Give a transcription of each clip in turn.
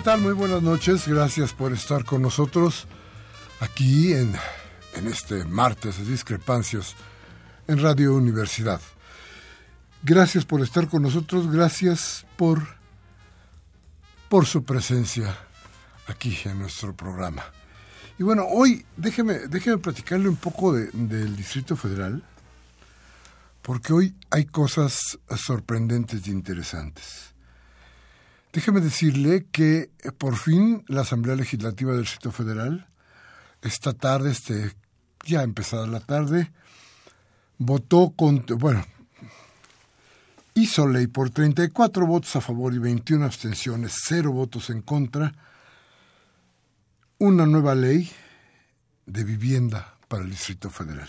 ¿Qué tal? Muy buenas noches. Gracias por estar con nosotros aquí en, en este martes de discrepancias en Radio Universidad. Gracias por estar con nosotros. Gracias por, por su presencia aquí en nuestro programa. Y bueno, hoy déjeme, déjeme platicarle un poco de, del Distrito Federal, porque hoy hay cosas sorprendentes e interesantes. Déjeme decirle que eh, por fin la Asamblea Legislativa del Distrito Federal, esta tarde, este, ya empezada la tarde, votó con, bueno, hizo ley por 34 votos a favor y 21 abstenciones, cero votos en contra, una nueva ley de vivienda para el Distrito Federal.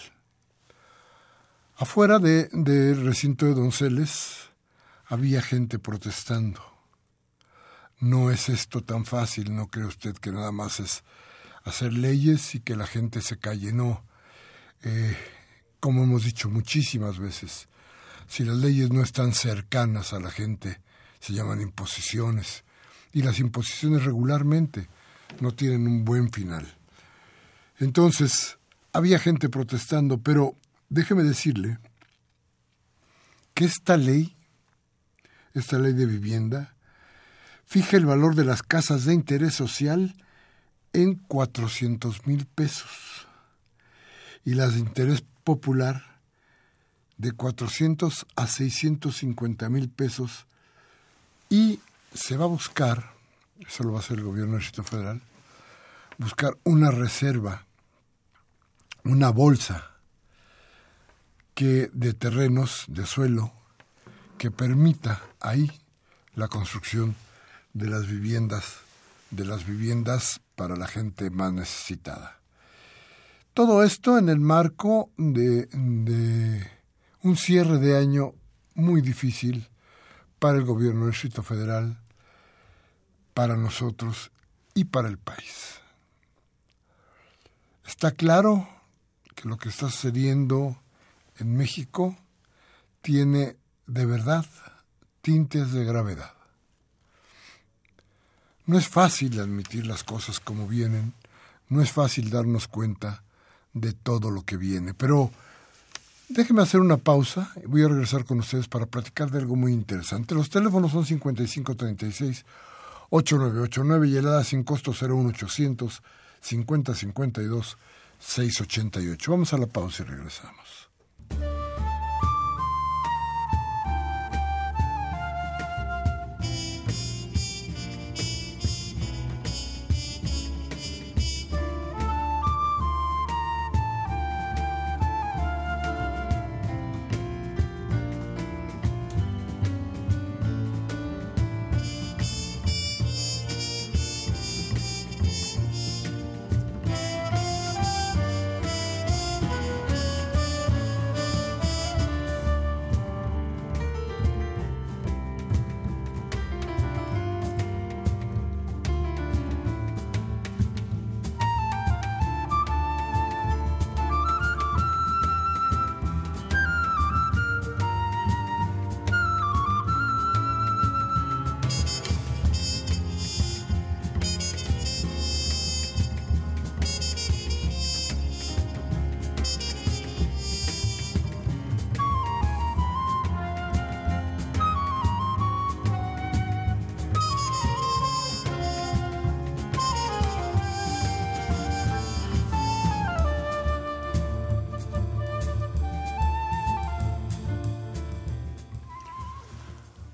Afuera del de recinto de Donceles había gente protestando no es esto tan fácil, no cree usted que nada más es hacer leyes y que la gente se calle, no. Eh, como hemos dicho muchísimas veces, si las leyes no están cercanas a la gente, se llaman imposiciones. Y las imposiciones regularmente no tienen un buen final. Entonces, había gente protestando, pero déjeme decirle que esta ley, esta ley de vivienda, fija el valor de las casas de interés social en 400 mil pesos y las de interés popular de 400 a 650 mil pesos y se va a buscar, eso lo va a hacer el gobierno del Distrito Federal, buscar una reserva, una bolsa que de terrenos, de suelo, que permita ahí la construcción de las viviendas, de las viviendas para la gente más necesitada. Todo esto en el marco de, un cierre de año muy difícil para el gobierno del Distrito Federal, para nosotros y para el país. Está claro que lo que está sucediendo en México tiene de verdad tintes de gravedad. No es fácil admitir las cosas como vienen, no es fácil darnos cuenta de todo lo que viene. Pero déjeme hacer una pausa voy a regresar con ustedes para platicar de algo muy interesante. Los teléfonos son 5536 8989 y el ADA sin costo 01800 5052 688. Vamos a la pausa y regresamos.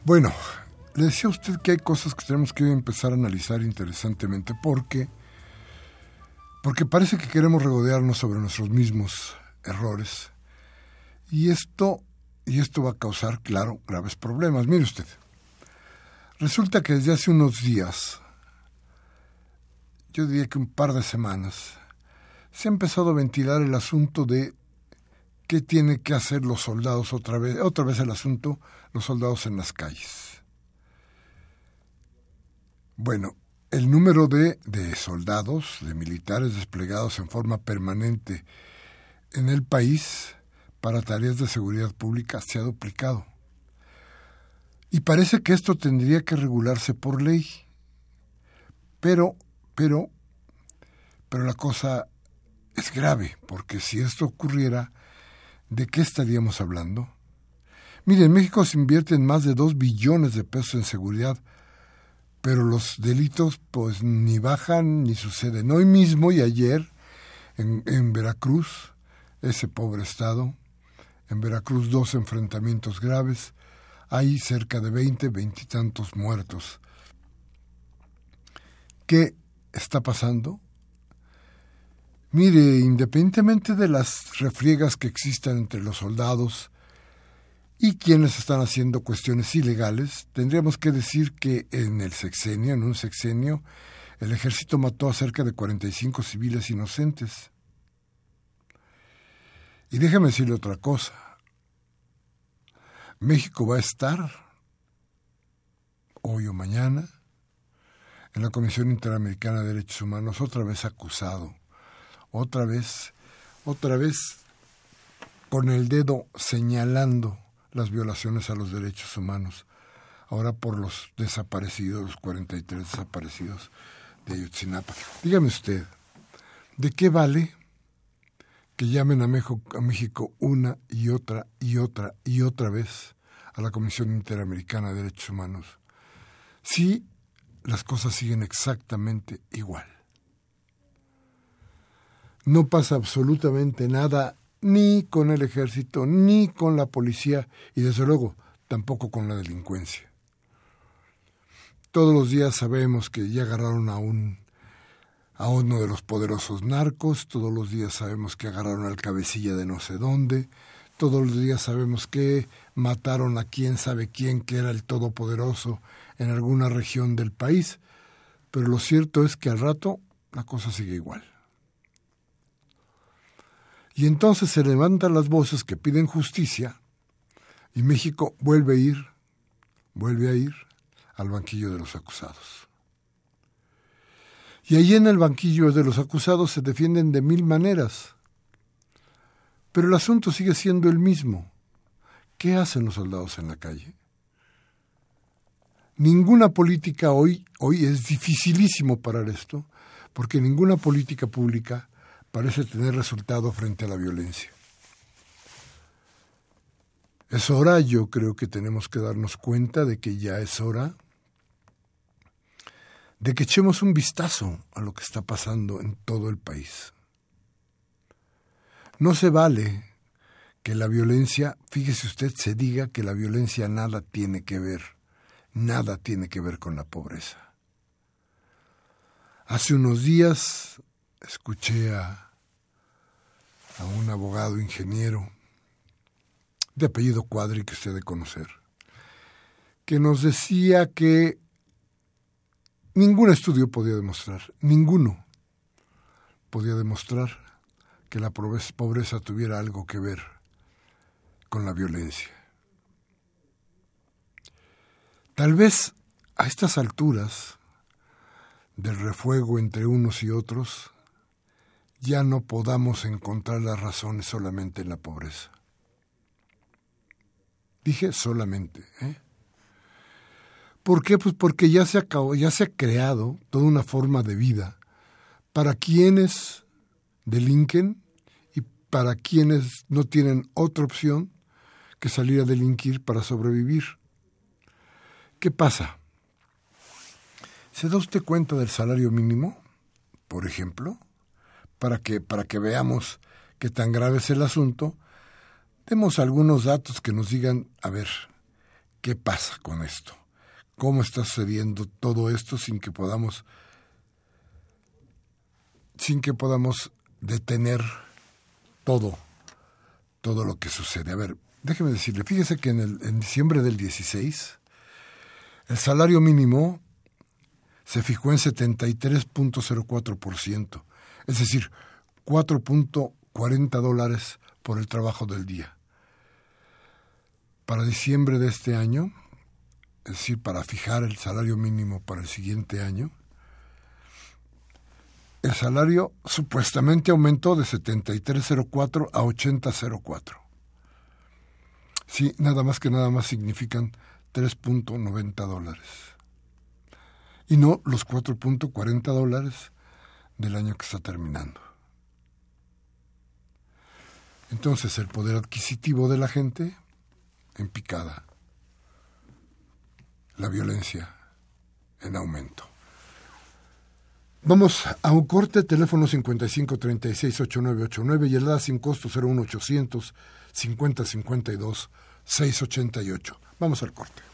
Bueno, le decía a usted que hay cosas que tenemos que empezar a analizar interesantemente porque porque parece que queremos regodearnos sobre nuestros mismos errores y esto y esto va a causar, claro, graves problemas. Mire usted, resulta que desde hace unos días, yo diría que un par de semanas, se ha empezado a ventilar el asunto de qué tienen que hacer los soldados otra vez, otra vez el asunto, los soldados en las calles. Bueno, el número de, de soldados, de militares desplegados en forma permanente en el país para tareas de seguridad pública se ha duplicado. Y parece que esto tendría que regularse por ley. Pero, pero, pero la cosa es grave, porque si esto ocurriera, ¿de qué estaríamos hablando? Mire, en México se invierten más de dos billones de pesos en seguridad, pero los delitos pues ni bajan ni suceden. Hoy mismo y ayer en, en Veracruz, ese pobre estado, en Veracruz dos enfrentamientos graves, hay cerca de veinte, veintitantos muertos. ¿Qué está pasando? Mire, independientemente de las refriegas que existan entre los soldados y quienes están haciendo cuestiones ilegales, tendríamos que decir que en el sexenio, en un sexenio, el ejército mató a cerca de 45 civiles inocentes. Y déjeme decirle otra cosa. México va a estar, hoy o mañana, en la Comisión Interamericana de Derechos Humanos otra vez acusado otra vez, otra vez con el dedo señalando las violaciones a los derechos humanos, ahora por los desaparecidos, los 43 desaparecidos de Ayotzinapa. Dígame usted, ¿de qué vale que llamen a México, a México una y otra y otra y otra vez a la Comisión Interamericana de Derechos Humanos si las cosas siguen exactamente igual? no pasa absolutamente nada ni con el ejército, ni con la policía y desde luego tampoco con la delincuencia. Todos los días sabemos que ya agarraron a un a uno de los poderosos narcos, todos los días sabemos que agarraron al cabecilla de no sé dónde, todos los días sabemos que mataron a quién sabe quién que era el todopoderoso en alguna región del país, pero lo cierto es que al rato la cosa sigue igual. Y entonces se levantan las voces que piden justicia y México vuelve a ir, vuelve a ir al banquillo de los acusados. Y allí en el banquillo de los acusados se defienden de mil maneras. Pero el asunto sigue siendo el mismo. ¿Qué hacen los soldados en la calle? Ninguna política hoy, hoy es dificilísimo parar esto, porque ninguna política pública parece tener resultado frente a la violencia. Es hora, yo creo que tenemos que darnos cuenta de que ya es hora de que echemos un vistazo a lo que está pasando en todo el país. No se vale que la violencia, fíjese usted, se diga que la violencia nada tiene que ver, nada tiene que ver con la pobreza. Hace unos días escuché a, un abogado ingeniero de apellido Cuadri que usted debe conocer, que nos decía que ningún estudio podía demostrar, ninguno podía demostrar que la pobreza tuviera algo que ver con la violencia. Tal vez a estas alturas del refuego entre unos y otros, ya no podamos encontrar las razones solamente en la pobreza. Dije solamente. ¿eh? ¿Por qué? Pues porque ya se, ya se ha creado toda una forma de vida para quienes delinquen y para quienes no tienen otra opción que salir a delinquir para sobrevivir. ¿Qué pasa? ¿Se da usted cuenta del salario mínimo, por ejemplo? Para que, para que veamos qué tan grave es el asunto, Demos algunos datos que nos digan, a ver, ¿qué pasa con esto? ¿Cómo está sucediendo todo esto sin que podamos sin que podamos detener todo todo lo que sucede? A ver, déjeme decirle, fíjese que en, el, en diciembre del 16 el salario mínimo se fijó en 73.04%, es decir, 4.40 dólares por el trabajo del día para diciembre de este año, es decir, para fijar el salario mínimo para el siguiente año, el salario supuestamente aumentó de 73.04 a 80.04. Sí, nada más que nada más significan 3.90 dólares. Y no los 4.40 dólares del año que está terminando. Entonces el poder adquisitivo de la gente en picada, la violencia en aumento. Vamos a un corte, teléfono 55 36 8989 y el da sin costo 01800 50 52 688. Vamos al corte.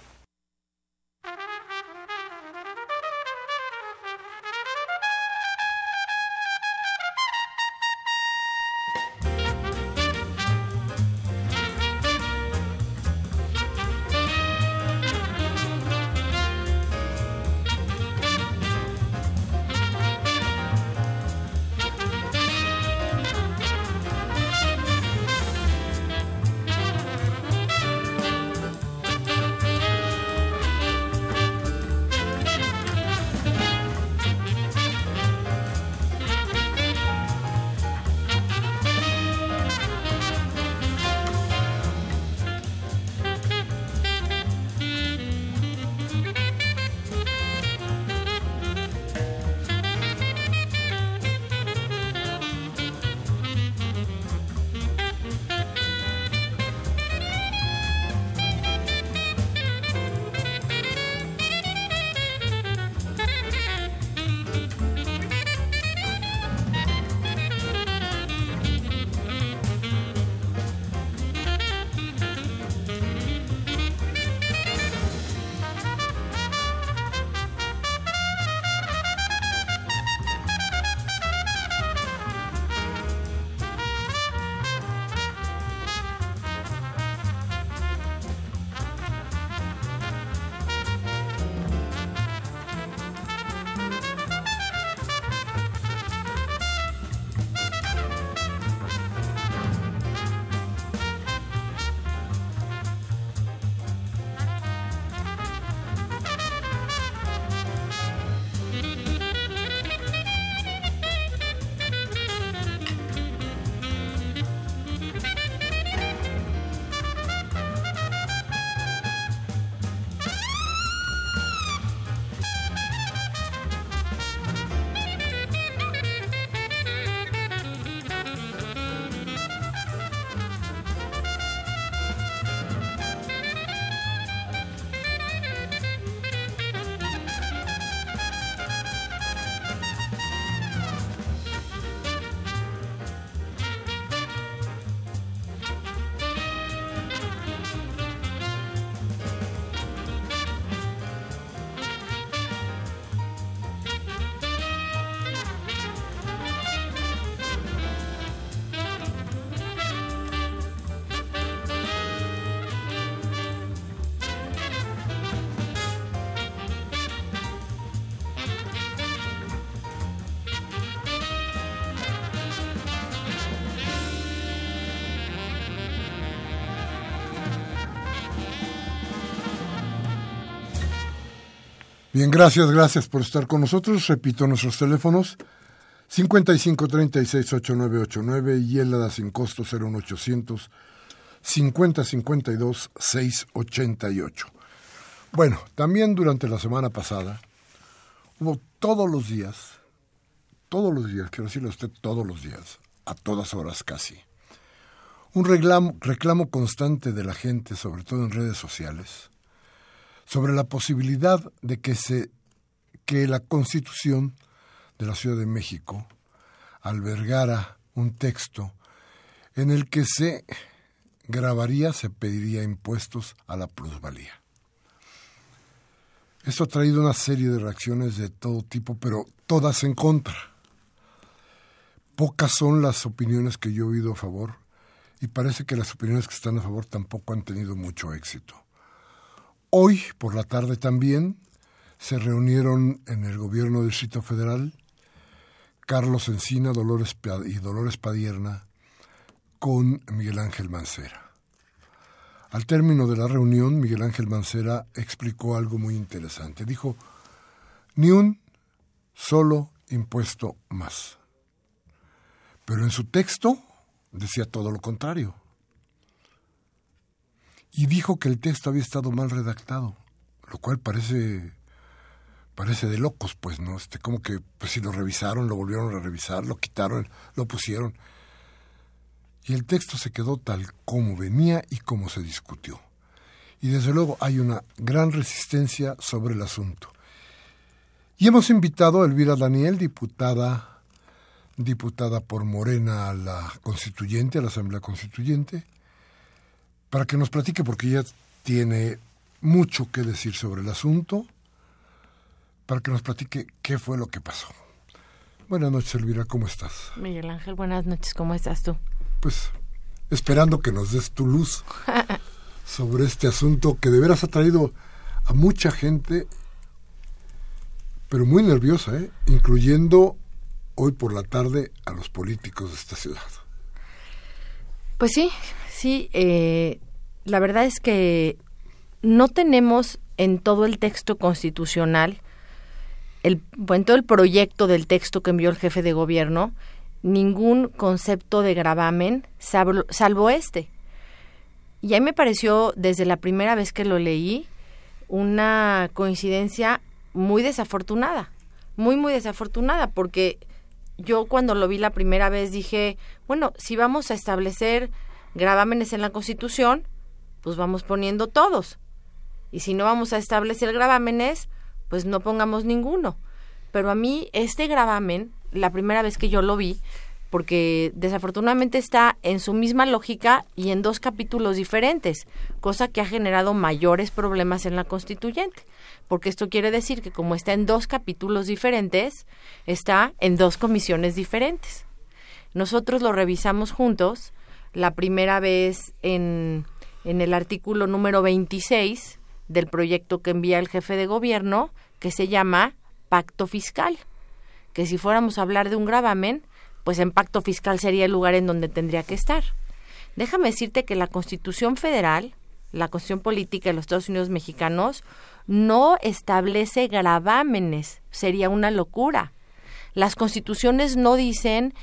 Gracias, gracias por estar con nosotros. Repito nuestros teléfonos 55 36 8989 y el da sin costo 01800 50 52 688. Bueno, también durante la semana pasada hubo todos los días, todos los días, quiero decirle a usted todos los días, a todas horas casi, un reclamo constante de la gente, sobre todo en redes sociales, sobre la posibilidad de que se que la Constitución de la Ciudad de México albergara un texto en el que se grabaría, se pediría impuestos a la plusvalía. Esto ha traído una serie de reacciones de todo tipo, pero todas en contra. Pocas son las opiniones que yo he oído a favor y parece que las opiniones que están a favor tampoco han tenido mucho éxito. Hoy, por la tarde también, se reunieron en el gobierno Distrito Federal Carlos Encina Dolores y Dolores Padierna con Miguel Ángel Mancera. Al término de la reunión, Miguel Ángel Mancera explicó algo muy interesante. Dijo, ni un solo impuesto más. Pero en su texto decía todo lo contrario. Y dijo que el texto había estado mal redactado, lo cual parece parece de locos, pues, ¿no? Este, como que, pues si lo revisaron, lo volvieron a revisar, lo quitaron, lo pusieron. Y el texto se quedó tal como venía y como se discutió. Y desde luego hay una gran resistencia sobre el asunto. Y hemos invitado a Elvira Daniel, diputada, diputada por Morena a la constituyente, a la Asamblea Constituyente, para que nos platique, porque ella tiene mucho que decir sobre el asunto para que nos platique qué fue lo que pasó. Buenas noches, Elvira, ¿cómo estás? Miguel Ángel, buenas noches, ¿cómo estás tú? Pues esperando que nos des tu luz sobre este asunto que de veras ha traído a mucha gente, pero muy nerviosa, ¿eh? incluyendo hoy por la tarde a los políticos de esta ciudad. Pues sí, sí, eh, la verdad es que no tenemos en todo el texto constitucional el, en todo el proyecto del texto que envió el jefe de gobierno, ningún concepto de gravamen, salvo, salvo este. Y ahí me pareció, desde la primera vez que lo leí, una coincidencia muy desafortunada, muy, muy desafortunada, porque yo cuando lo vi la primera vez dije, bueno, si vamos a establecer gravámenes en la Constitución, pues vamos poniendo todos. Y si no vamos a establecer gravámenes, pues no pongamos ninguno. Pero a mí este gravamen, la primera vez que yo lo vi, porque desafortunadamente está en su misma lógica y en dos capítulos diferentes, cosa que ha generado mayores problemas en la constituyente, porque esto quiere decir que como está en dos capítulos diferentes, está en dos comisiones diferentes. Nosotros lo revisamos juntos, la primera vez en, en el artículo número 26 del proyecto que envía el jefe de gobierno, que se llama pacto fiscal, que si fuéramos a hablar de un gravamen, pues en pacto fiscal sería el lugar en donde tendría que estar. Déjame decirte que la Constitución Federal, la Constitución Política de los Estados Unidos Mexicanos, no establece gravámenes, sería una locura. Las constituciones no dicen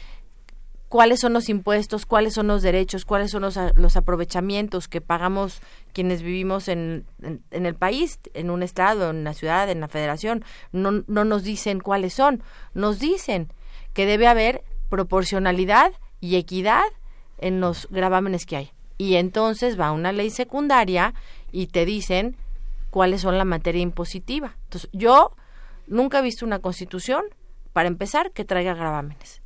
cuáles son los impuestos, cuáles son los derechos, cuáles son los, los aprovechamientos que pagamos quienes vivimos en, en, el país, en un estado, en una ciudad, en la federación. No, no nos dicen cuáles son, nos dicen que debe haber proporcionalidad y equidad en los gravámenes que hay. Y entonces va una ley secundaria y te dicen cuáles son la materia impositiva. Entonces, yo nunca he visto una constitución, para empezar, que traiga gravámenes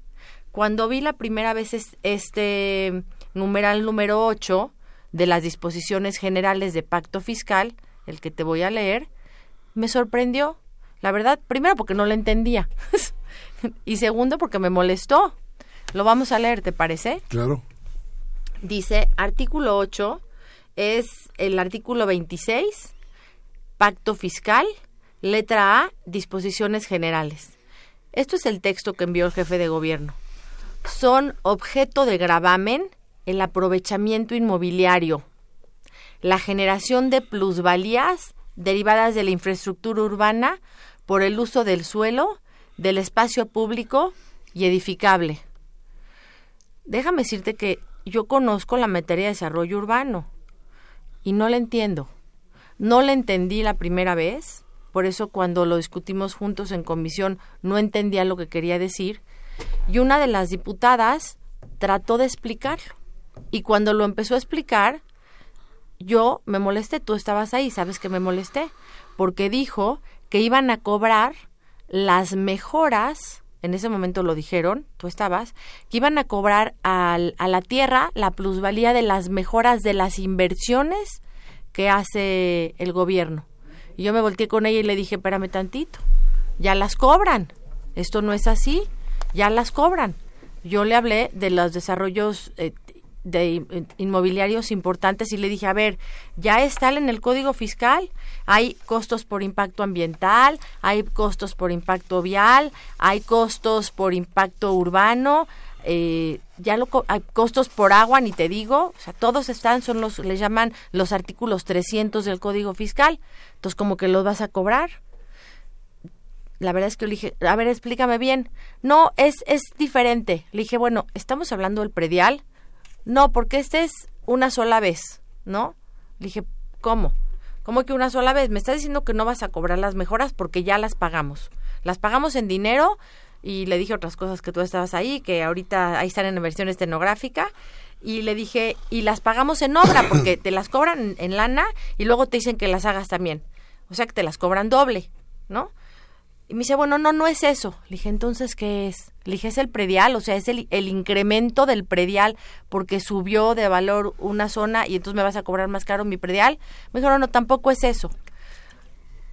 cuando vi la primera vez este numeral número 8 de las disposiciones generales de pacto fiscal, el que te voy a leer, me sorprendió. La verdad, primero porque no lo entendía y segundo porque me molestó. Lo vamos a leer, ¿te parece? Claro. Dice, artículo 8 es el artículo 26, pacto fiscal, letra A, disposiciones generales. Esto es el texto que envió el jefe de gobierno son objeto de gravamen el aprovechamiento inmobiliario, la generación de plusvalías derivadas de la infraestructura urbana por el uso del suelo, del espacio público y edificable. Déjame decirte que yo conozco la materia de desarrollo urbano y no la entiendo. No la entendí la primera vez, por eso cuando lo discutimos juntos en comisión no entendía lo que quería decir, y una de las diputadas trató de explicarlo. Y cuando lo empezó a explicar, yo me molesté, tú estabas ahí, sabes que me molesté, porque dijo que iban a cobrar las mejoras, en ese momento lo dijeron, tú estabas, que iban a cobrar a la tierra la plusvalía de las mejoras de las inversiones que hace el gobierno. Y yo me volteé con ella y le dije, espérame tantito, ya las cobran, esto no es así, ya las cobran. Yo le hablé de los desarrollos eh, de inmobiliarios importantes y le dije, a ver, ya están en el código fiscal, hay costos por impacto ambiental, hay costos por impacto vial, hay costos por impacto urbano, eh, ya lo hay costos por agua ni te digo, o sea, todos están son los le llaman los artículos 300 del Código Fiscal. Entonces, como que los vas a cobrar. La verdad es que le dije, a ver, explícame bien. No, es es diferente. Le dije, bueno, estamos hablando del predial. No, porque este es una sola vez, ¿no? Le dije, ¿cómo? ¿Cómo que una sola vez? Me estás diciendo que no vas a cobrar las mejoras porque ya las pagamos. Las pagamos en dinero y le dije otras cosas que tú estabas ahí, que ahorita ahí están en versión estenográfica. Y le dije, y las pagamos en obra, porque te las cobran en, lana y luego te dicen que las hagas también. O sea que te las cobran doble, ¿no? Y me dice, bueno, no, no es eso. Le dije, entonces, ¿qué es? Le dije, es el predial, o sea, es el, el incremento del predial porque subió de valor una zona y entonces me vas a cobrar más caro mi predial. Me dijo, no, no, tampoco es eso.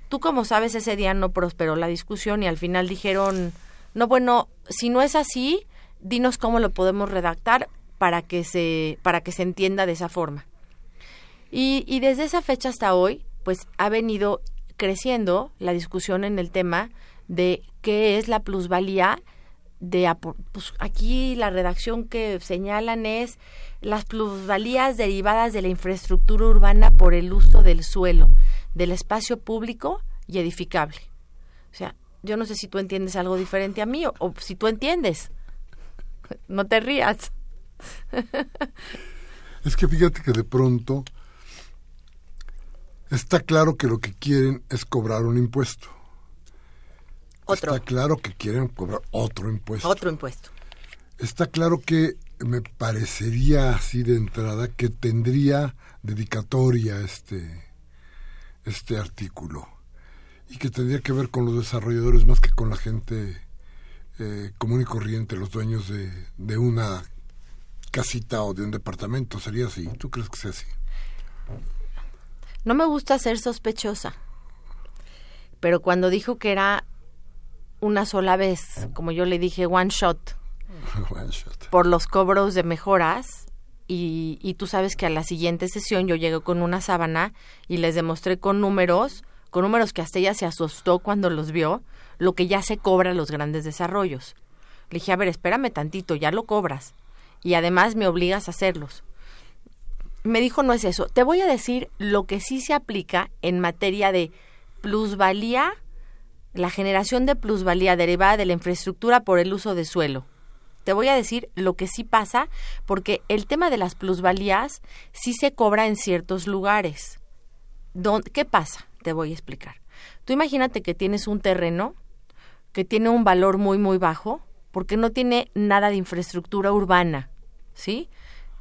Tú, como sabes, ese día no prosperó la discusión y al final dijeron, no, bueno, si no es así, dinos cómo lo podemos redactar para que se, para que se entienda de esa forma. Y, y desde esa fecha hasta hoy, pues ha venido creciendo la discusión en el tema de qué es la plusvalía de pues aquí la redacción que señalan es las plusvalías derivadas de la infraestructura urbana por el uso del suelo, del espacio público y edificable. O sea, yo no sé si tú entiendes algo diferente a mí o, si tú entiendes. No te rías. Es que fíjate que de pronto está claro que lo que quieren es cobrar un impuesto. Otro. Está claro que quieren cobrar otro impuesto. Otro impuesto. Está claro que me parecería así de entrada que tendría dedicatoria este, este artículo y que tendría que ver con los desarrolladores más que con la gente eh, común y corriente, los dueños de, de una casita o de un departamento. ¿Sería así? ¿Tú crees que sea así? No me gusta ser sospechosa, pero cuando dijo que era una sola vez, como yo le dije, one shot, one shot. por los cobros de mejoras, y, y, tú sabes que a la siguiente sesión yo llegué con una sábana y les demostré con números con números que hasta ella se asustó cuando los vio, lo que ya se cobra los grandes desarrollos. Le dije, a ver, espérame tantito, ya lo cobras. Y además me obligas a hacerlos. Me dijo, no es eso. Te voy a decir lo que sí se aplica en materia de plusvalía, la generación de plusvalía derivada de la infraestructura por el uso de suelo. Te voy a decir lo que sí pasa, porque el tema de las plusvalías sí se cobra en ciertos lugares. ¿Qué pasa? te voy a explicar. Tú imagínate que tienes un terreno que tiene un valor muy, muy bajo, porque no tiene nada de infraestructura urbana, ¿sí?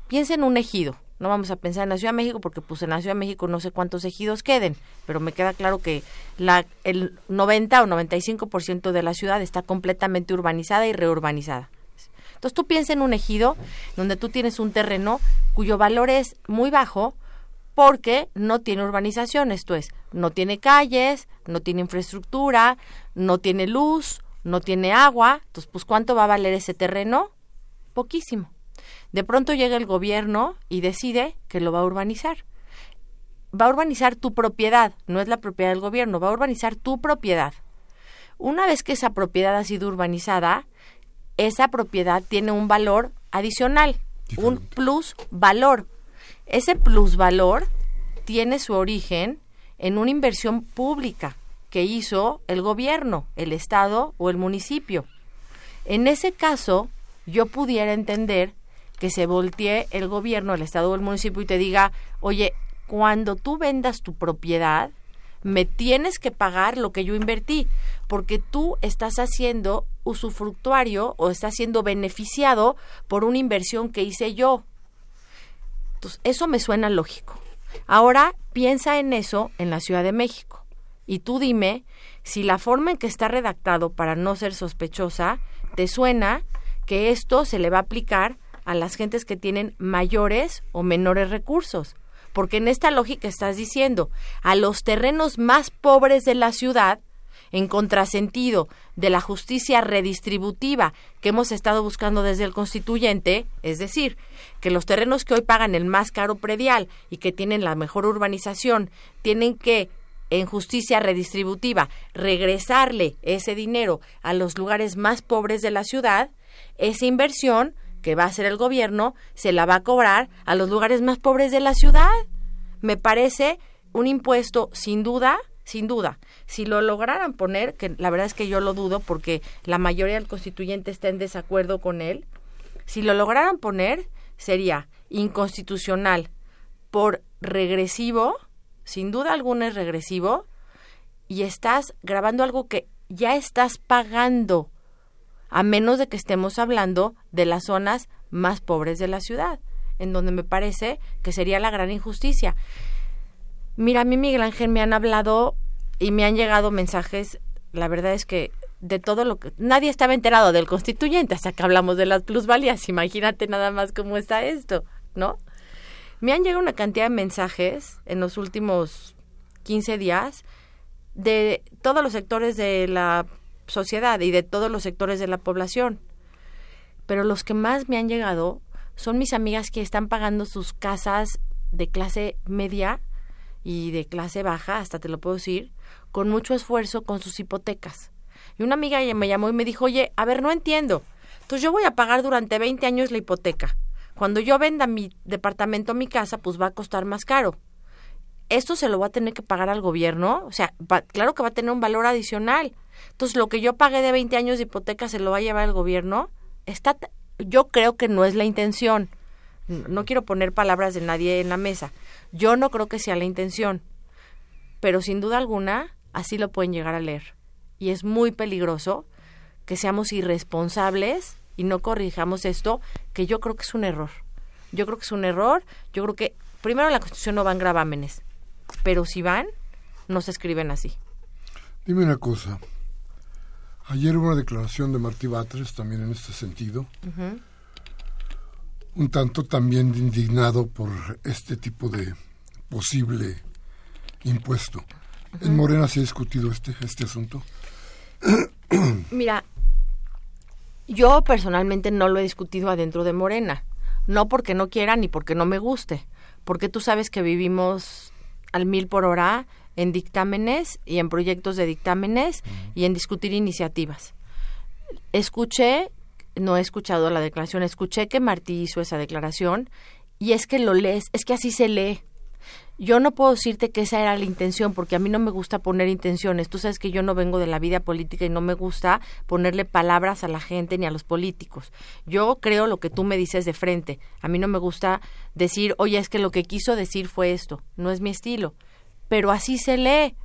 Piensa en un ejido. No vamos a pensar en la Ciudad de México porque pues en la Ciudad de México no sé cuántos ejidos queden, pero me queda claro que la, el 90 o 95% de la ciudad está completamente urbanizada y reurbanizada. Entonces tú piensa en un ejido donde tú tienes un terreno cuyo valor es muy bajo, porque no tiene urbanización, esto es, no tiene calles, no tiene infraestructura, no tiene luz, no tiene agua, entonces pues ¿cuánto va a valer ese terreno? Poquísimo. De pronto llega el gobierno y decide que lo va a urbanizar. Va a urbanizar tu propiedad, no es la propiedad del gobierno, va a urbanizar tu propiedad. Una vez que esa propiedad ha sido urbanizada, esa propiedad tiene un valor adicional, un plus valor ese plusvalor tiene su origen en una inversión pública que hizo el gobierno, el Estado o el municipio. En ese caso, yo pudiera entender que se voltee el gobierno, el Estado o el municipio y te diga, oye, cuando tú vendas tu propiedad, me tienes que pagar lo que yo invertí, porque tú estás haciendo usufructuario o estás siendo beneficiado por una inversión que hice yo. Entonces, eso me suena lógico. Ahora piensa en eso en la Ciudad de México y tú dime si la forma en que está redactado para no ser sospechosa te suena que esto se le va a aplicar a las gentes que tienen mayores o menores recursos. Porque en esta lógica estás diciendo, a los terrenos más pobres de la ciudad, en contrasentido de la justicia redistributiva que hemos estado buscando desde el constituyente, es decir, que los terrenos que hoy pagan el más caro predial y que tienen la mejor urbanización tienen que en justicia redistributiva regresarle ese dinero a los lugares más pobres de la ciudad, esa inversión que va a hacer el gobierno se la va a cobrar a los lugares más pobres de la ciudad. Me parece un impuesto sin duda, sin duda. Si lo lograran poner, que la verdad es que yo lo dudo porque la mayoría del constituyente está en desacuerdo con él, si lo lograran poner sería inconstitucional por regresivo, sin duda alguna es regresivo, y estás grabando algo que ya estás pagando a menos de que estemos hablando de las zonas más pobres de la ciudad, en donde me parece que sería la gran injusticia. Mira, a mí Miguel Ángel me han hablado y me han llegado mensajes, la verdad es que de todo lo que nadie estaba enterado del constituyente hasta que hablamos de las plusvalías, imagínate nada más cómo está esto, ¿no? Me han llegado una cantidad de mensajes en los últimos 15 días de todos los sectores de la sociedad y de todos los sectores de la población. Pero los que más me han llegado son mis amigas que están pagando sus casas de clase media y de clase baja, hasta te lo puedo decir, con mucho esfuerzo con sus hipotecas. Y una amiga me llamó y me dijo, oye, a ver, no entiendo. Entonces yo voy a pagar durante 20 años la hipoteca. Cuando yo venda mi departamento, mi casa, pues va a costar más caro esto se lo va a tener que pagar al gobierno, o sea, claro que va a tener un valor adicional. Entonces, lo que yo pagué de 20 años de hipoteca se lo va a llevar el gobierno. Está, yo creo que no es la intención. No quiero poner palabras de nadie en la mesa. Yo no creo que sea la intención. Pero sin duda alguna, así lo pueden llegar a leer. Y es muy peligroso que seamos irresponsables y no corrijamos esto, que yo creo que es un error. Yo creo que es un error. Yo creo que, primero, la Constitución no van gravámenes pero si van, no se escriben así. Dime una cosa. Ayer hubo una declaración de Martí Batres también en este sentido. Un tanto también indignado por este tipo de posible impuesto. ¿En Morena se ha discutido este, este asunto? Mira, yo personalmente no lo he discutido adentro de Morena. No porque no quiera ni porque no me guste. Porque tú sabes que vivimos al mil por hora en dictámenes y en proyectos de dictámenes y en discutir iniciativas. Escuché, no he escuchado la declaración, escuché que Martí hizo esa declaración y es que lo lees, es que así se lee. Yo no puedo decirte que esa era la intención, porque a mí no me gusta poner intenciones. Tú sabes que yo no vengo de la vida política y no me gusta ponerle palabras a la gente ni a los políticos. Yo creo lo que tú me dices de frente. A mí no me gusta decir, oye, es que lo que quiso decir fue esto. No es mi estilo. Pero así se lee.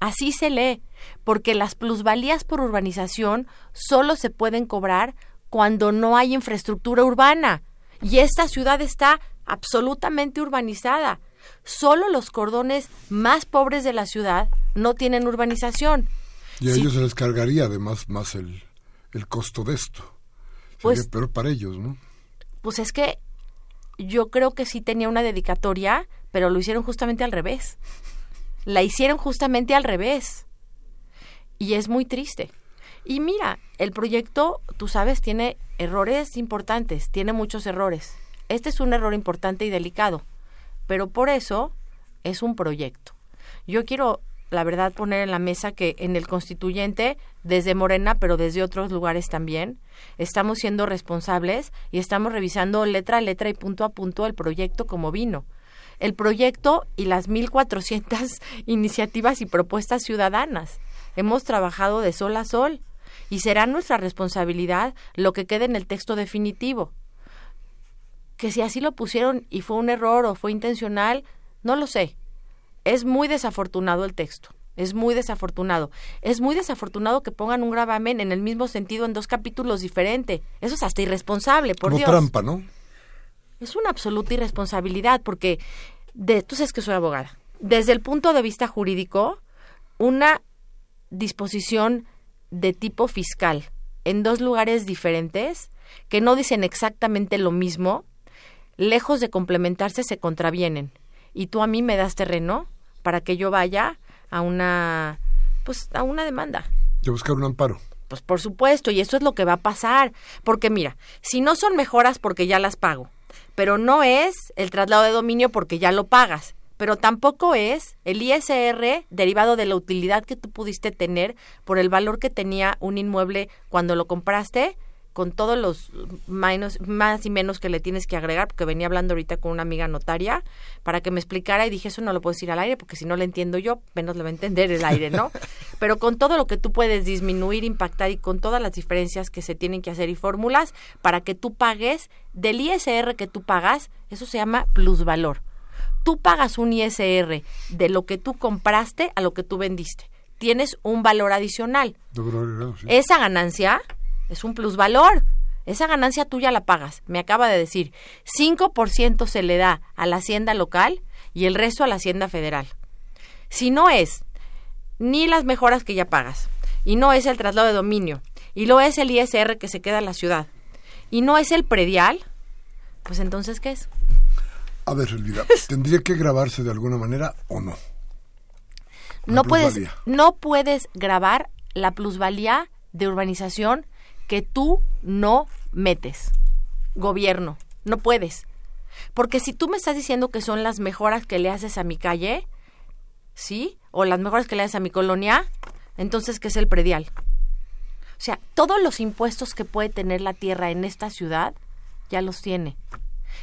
Así se lee. Porque las plusvalías por urbanización solo se pueden cobrar cuando no hay infraestructura urbana. Y esta ciudad está absolutamente urbanizada solo los cordones más pobres de la ciudad no tienen urbanización. Y a ellos se les cargaría además más el, el costo de esto. Sería pues, peor para ellos, ¿no? Pues es que yo creo que sí tenía una dedicatoria, pero lo hicieron justamente al revés. La hicieron justamente al revés. Y es muy triste. Y mira, el proyecto, tú sabes, tiene errores importantes, tiene muchos errores. Este es un error importante y delicado pero por eso es un proyecto. Yo quiero, la verdad, poner en la mesa que en el constituyente, desde Morena, pero desde otros lugares también, estamos siendo responsables y estamos revisando letra a letra y punto a punto el proyecto como vino. el proyecto y las 1.400 iniciativas y propuestas ciudadanas. Hemos trabajado de sol a sol y será nuestra responsabilidad lo que quede en el texto definitivo. Que si así lo pusieron y fue un error o fue intencional, no lo sé. Es muy desafortunado el texto. Es muy desafortunado. Es muy desafortunado que pongan un gravamen en el mismo sentido en dos capítulos diferentes. Eso es hasta irresponsable, por Como trampa, ¿no? Es una absoluta irresponsabilidad porque de, tú sabes que soy abogada. Desde el punto de vista jurídico, una disposición de tipo fiscal en dos lugares diferentes que no dicen exactamente lo mismo, lejos de complementarse, se contravienen. Y tú a mí me das terreno para que yo vaya a una pues a una demanda. De buscar un amparo. Pues por supuesto, y eso es lo que va a pasar, porque mira, si no son mejoras porque ya las pago, pero no es el traslado de dominio porque ya lo pagas, pero tampoco es el ISR derivado de la utilidad que tú pudiste tener por el valor que tenía un inmueble cuando lo compraste con todos los más y menos que le tienes que agregar, porque venía hablando ahorita con una amiga notaria para que me explicara y dije, eso no lo puedo decir al aire, porque si no lo entiendo yo, menos le va a entender el aire, ¿no? Pero con todo lo que tú puedes disminuir, impactar y con todas las diferencias que se tienen que hacer y fórmulas para que tú pagues del ISR que tú pagas, eso se llama plusvalor. Tú pagas un ISR de lo que tú compraste a lo que tú vendiste. Tienes un valor adicional. Esa ganancia es un plusvalor. Esa ganancia tuya la pagas. Me acaba de decir, 5% se le da a la hacienda local y el resto a la hacienda federal. Si no es ni las mejoras que ya pagas, y no es el traslado de dominio, y no es el ISR que se queda en la ciudad, y no es el predial, pues entonces, ¿qué es? A ver, Elvira, ¿tendría que grabarse de alguna manera o no? no puedes, no puedes grabar la plusvalía de urbanización que tú no metes, gobierno, no puedes. Porque si tú me estás diciendo que son las mejoras que le haces a mi calle, ¿sí? O las mejoras que le haces a mi colonia, entonces, ¿qué es el predial? O sea, todos los impuestos que puede tener la tierra en esta ciudad, ya los tiene.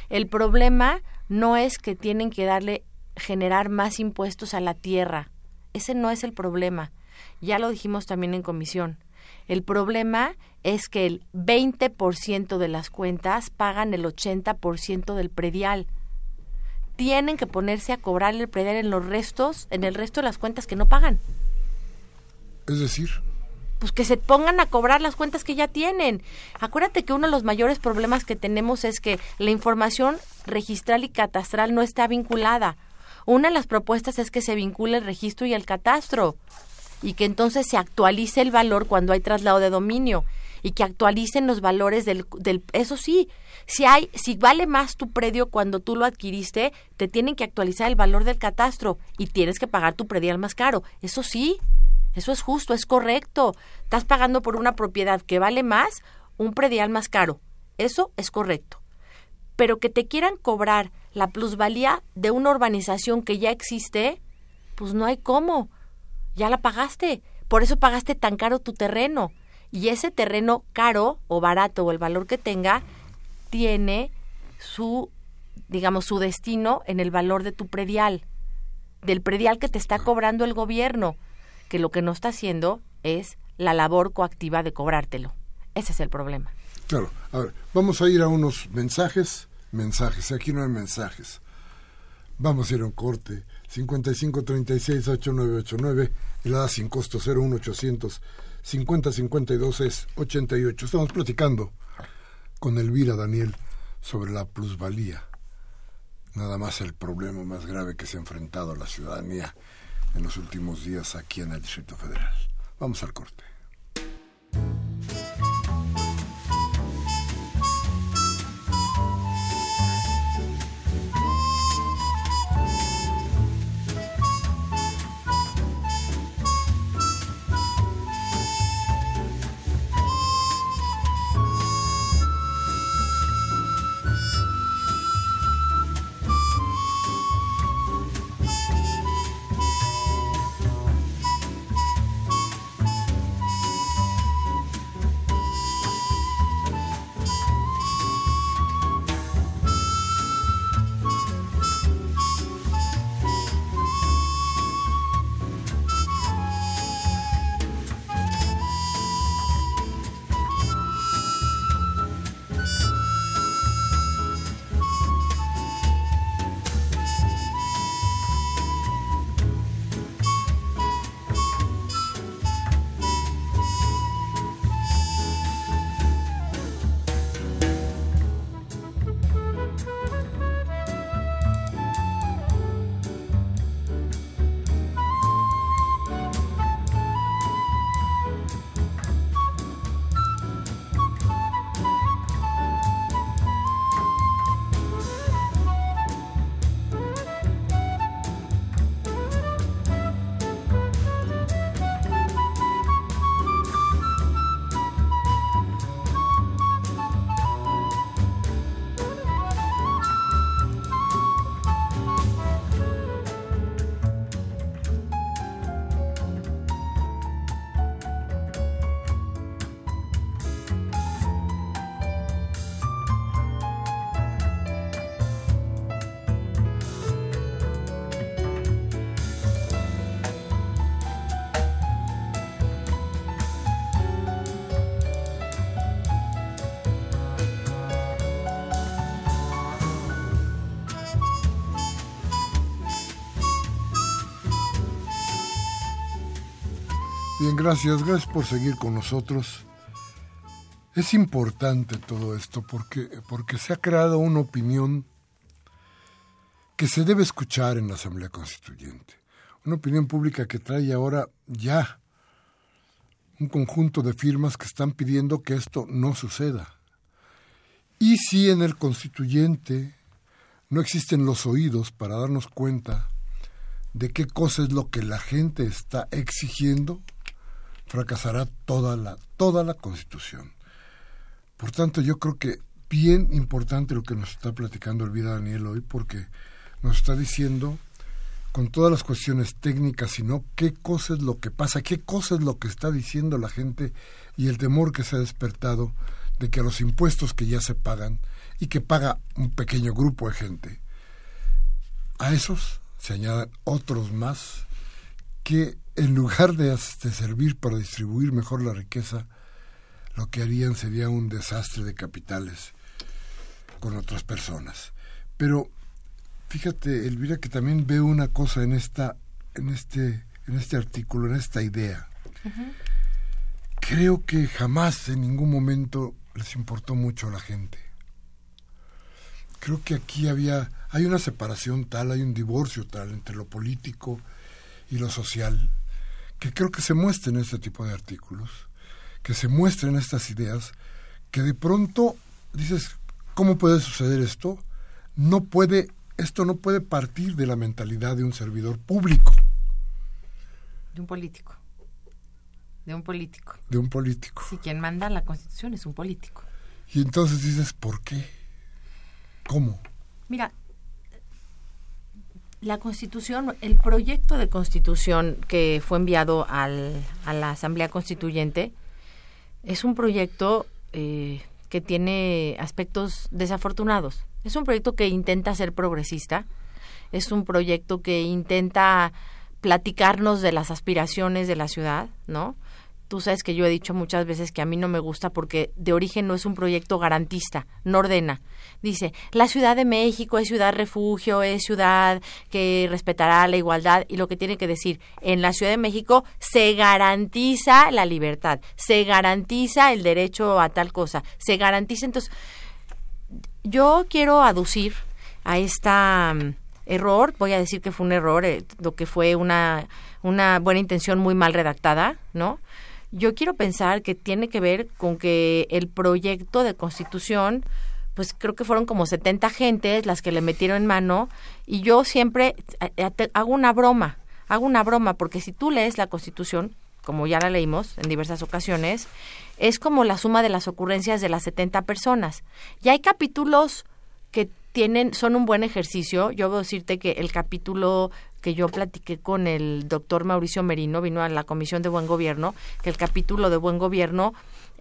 El problema no es que tienen que darle, generar más impuestos a la tierra. Ese no es el problema. Ya lo dijimos también en comisión. El problema es que el 20% de las cuentas pagan el 80% del predial. Tienen que ponerse a cobrar el predial en los restos, en el resto de las cuentas que no pagan. Es decir, pues que se pongan a cobrar las cuentas que ya tienen. Acuérdate que uno de los mayores problemas que tenemos es que la información registral y catastral no está vinculada. Una de las propuestas es que se vincule el registro y el catastro y que entonces se actualice el valor cuando hay traslado de dominio y que actualicen los valores del, del eso sí, si hay si vale más tu predio cuando tú lo adquiriste, te tienen que actualizar el valor del catastro y tienes que pagar tu predial más caro. Eso sí, eso es justo, es correcto. Estás pagando por una propiedad que vale más, un predial más caro. Eso es correcto. Pero que te quieran cobrar la plusvalía de una urbanización que ya existe, pues no hay cómo ya la pagaste. Por eso pagaste tan caro tu terreno. Y ese terreno caro o barato o el valor que tenga, tiene su, digamos, su destino en el valor de tu predial, del predial que te está cobrando el gobierno, que lo que no está haciendo es la labor coactiva de cobrártelo. Ese es el problema. Claro. A ver, vamos a ir a unos mensajes. Mensajes. Aquí no hay mensajes. Vamos a ir a un corte. 5536-8989, helada sin costo 01800 5052 es 88. Estamos platicando con Elvira Daniel sobre la plusvalía. Nada más el problema más grave que se ha enfrentado la ciudadanía en los últimos días aquí en el Distrito Federal. Vamos al corte. Bien, gracias, gracias por seguir con nosotros. Es importante todo esto porque, porque se ha creado una opinión que se debe escuchar en la Asamblea Constituyente. Una opinión pública que trae ahora ya un conjunto de firmas que están pidiendo que esto no suceda. Y si en el constituyente no existen los oídos para darnos cuenta de qué cosa es lo que la gente está exigiendo, fracasará toda la, toda la constitución. Por tanto, yo creo que bien importante lo que nos está platicando Elvira Daniel hoy, porque nos está diciendo con todas las cuestiones técnicas, sino qué cosa es lo que pasa, qué cosa es lo que está diciendo la gente y el temor que se ha despertado de que los impuestos que ya se pagan y que paga un pequeño grupo de gente, a esos se añadan otros más que en lugar de, de servir para distribuir mejor la riqueza, lo que harían sería un desastre de capitales con otras personas. Pero fíjate, Elvira, que también veo una cosa en esta, en este, en este artículo, en esta idea. Creo que jamás en ningún momento les importó mucho a la gente. Creo que aquí había, hay una separación tal, hay un divorcio tal entre lo político y lo social, que creo que se muestra en este tipo de artículos, que se muestran estas ideas, que de pronto dices, ¿cómo puede suceder esto? No puede esto no puede partir de la mentalidad de un servidor público. De un político. De un político. De un político. Sí, quien manda la Constitución es un político. Y entonces dices, ¿por qué? ¿Cómo? Mira, la Constitución, el proyecto de Constitución que fue enviado al, a la Asamblea Constituyente es un proyecto eh, que tiene aspectos desafortunados. Es un proyecto que intenta ser progresista, es un proyecto que intenta platicarnos de las aspiraciones de la ciudad, ¿no? Tú sabes que yo he dicho muchas veces que a mí no me gusta porque de origen no es un proyecto garantista, no ordena. Dice, la Ciudad de México es ciudad refugio, es ciudad que respetará la igualdad y lo que tiene que decir, en la Ciudad de México se garantiza la libertad, se garantiza el derecho a tal cosa, se garantiza entonces yo quiero aducir a esta mm, error, voy a decir que fue un error, eh, lo que fue una, una buena intención muy mal redactada, ¿no? Yo quiero pensar que tiene que ver con que el proyecto de constitución, pues creo que fueron como 70 gentes las que le metieron en mano y yo siempre eh, eh, hago una broma, hago una broma, porque si tú lees la constitución, como ya la leímos en diversas ocasiones, es como la suma de las ocurrencias de las 70 personas. Y hay capítulos que tienen, son un buen ejercicio. Yo a decirte que el capítulo que yo platiqué con el doctor Mauricio Merino, vino a la Comisión de Buen Gobierno, que el capítulo de Buen Gobierno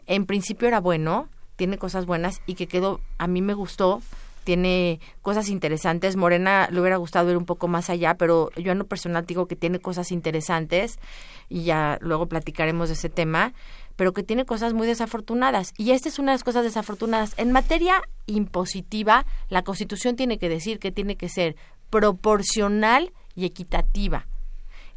en principio era bueno, tiene cosas buenas y que quedó, a mí me gustó, tiene cosas interesantes. Morena le hubiera gustado ir un poco más allá, pero yo en lo personal digo que tiene cosas interesantes y ya luego platicaremos de ese tema, pero que tiene cosas muy desafortunadas. Y esta es una de las cosas desafortunadas. En materia impositiva, la Constitución tiene que decir que tiene que ser proporcional y equitativa.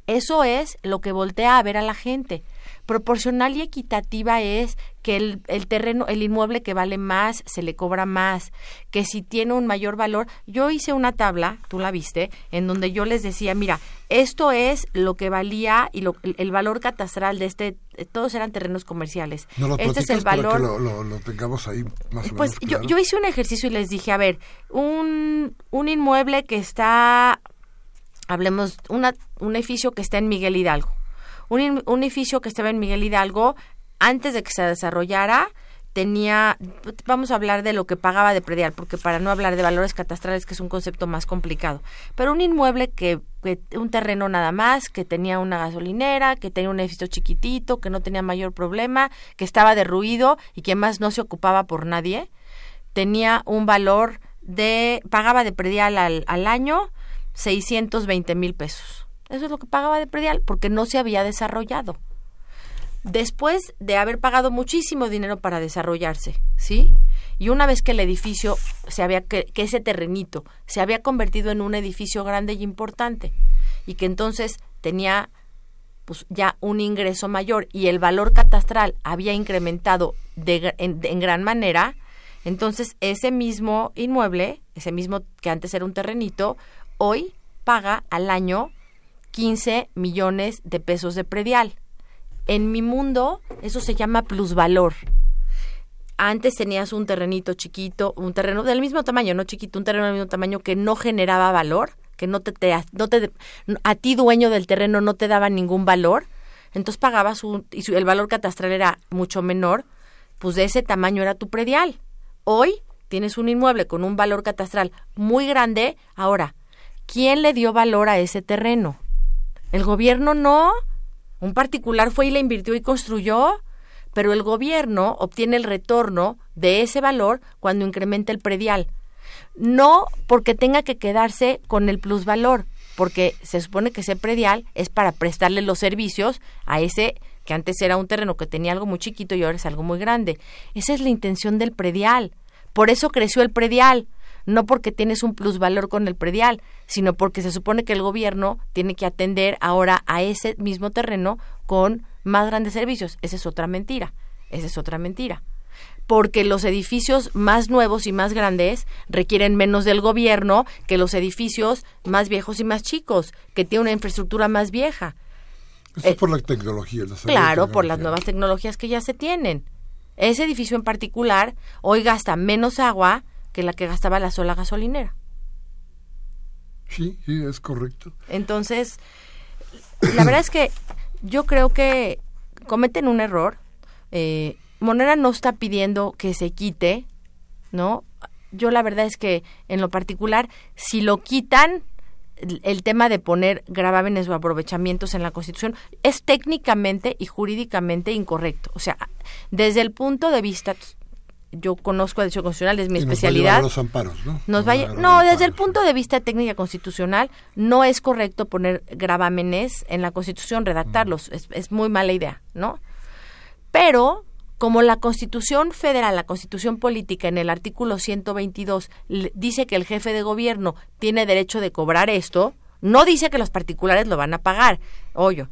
Eso es lo que voltea a ver a la gente. Proporcional y equitativa es que el, el, terreno, el inmueble que vale más, se le cobra más, que si tiene un mayor valor. Yo hice una tabla, tú la viste, en donde yo les decía, mira, esto es lo que valía y lo, el, valor catastral de este, todos eran terrenos comerciales. No este es el valor. Para que lo, lo, tengamos ahí más o pues menos. Yo, claro. yo hice un ejercicio y les dije, a ver, un, un inmueble que está hablemos, una, un edificio que está en Miguel Hidalgo. Un, edificio que estaba en Miguel Hidalgo, antes de que se desarrollara, tenía, vamos a hablar de lo que pagaba de predial, porque para no hablar de valores catastrales, que es un concepto más complicado, pero un inmueble que, que, un terreno nada más, que tenía una gasolinera, que tenía un edificio chiquitito, que no tenía mayor problema, que estaba derruido y que más no se ocupaba por nadie, tenía un valor de, pagaba de predial al, al año 620 mil pesos. Eso es lo que pagaba de predial porque no se había desarrollado. Después de haber pagado muchísimo dinero para desarrollarse, ¿sí? Y una vez que el edificio se había que, que ese terrenito se había convertido en un edificio grande y importante y que entonces tenía pues ya un ingreso mayor y el valor catastral había incrementado de, en, en gran manera, entonces ese mismo inmueble, ese mismo que antes era un terrenito, hoy paga al año 15 millones de pesos de predial. En mi mundo eso se llama plusvalor. Antes tenías un terrenito chiquito, un terreno del mismo tamaño, no chiquito, un terreno del mismo tamaño que no generaba valor, que no te, te, a ti dueño del terreno no te daba ningún valor, entonces pagabas un, y el valor catastral era mucho menor, pues de ese tamaño era tu predial. Hoy tienes un inmueble con un valor catastral muy grande, ahora, ¿quién le dio valor a ese terreno? El gobierno no, un particular fue y le invirtió y construyó, pero el gobierno obtiene el retorno de ese valor cuando incrementa el predial no porque tenga que quedarse con el plusvalor, porque se supone que ese predial es para prestarle los servicios a ese que antes era un terreno que tenía algo muy chiquito y ahora es algo muy grande. Esa es la intención del predial. Por eso creció el predial, no porque tienes un plusvalor con el predial, sino porque se supone que el gobierno tiene que atender ahora a ese mismo terreno con más grandes servicios. Esa es otra mentira. Esa es otra mentira porque los edificios más nuevos y más grandes requieren menos del gobierno que los edificios más viejos y más chicos, que tienen una infraestructura más vieja. Eso es por la tecnología. claro, por las nuevas tecnologías que ya se tienen. Ese edificio en particular hoy gasta menos agua que la que gastaba la sola gasolinera. Sí, sí, es correcto. Entonces, la verdad es que yo creo que cometen un error. Eh, Monera no está pidiendo que se quite, ¿no? Yo la verdad es que en lo particular, si lo quitan, el, tema de poner gravámenes o aprovechamientos en la Constitución es técnicamente y jurídicamente incorrecto. O sea, desde el punto de vista yo conozco el derecho constitucional, es mi especialidad. los amparos, ¿no? Nos vaya, no, desde el punto de vista técnica constitucional, no es correcto poner gravámenes en la Constitución, redactarlos. Es, es, muy mala idea, ¿no? Pero como la Constitución Federal, la Constitución Política, en el artículo 122 dice que el jefe de gobierno tiene derecho de cobrar esto, no dice que los particulares lo van a pagar. Oye,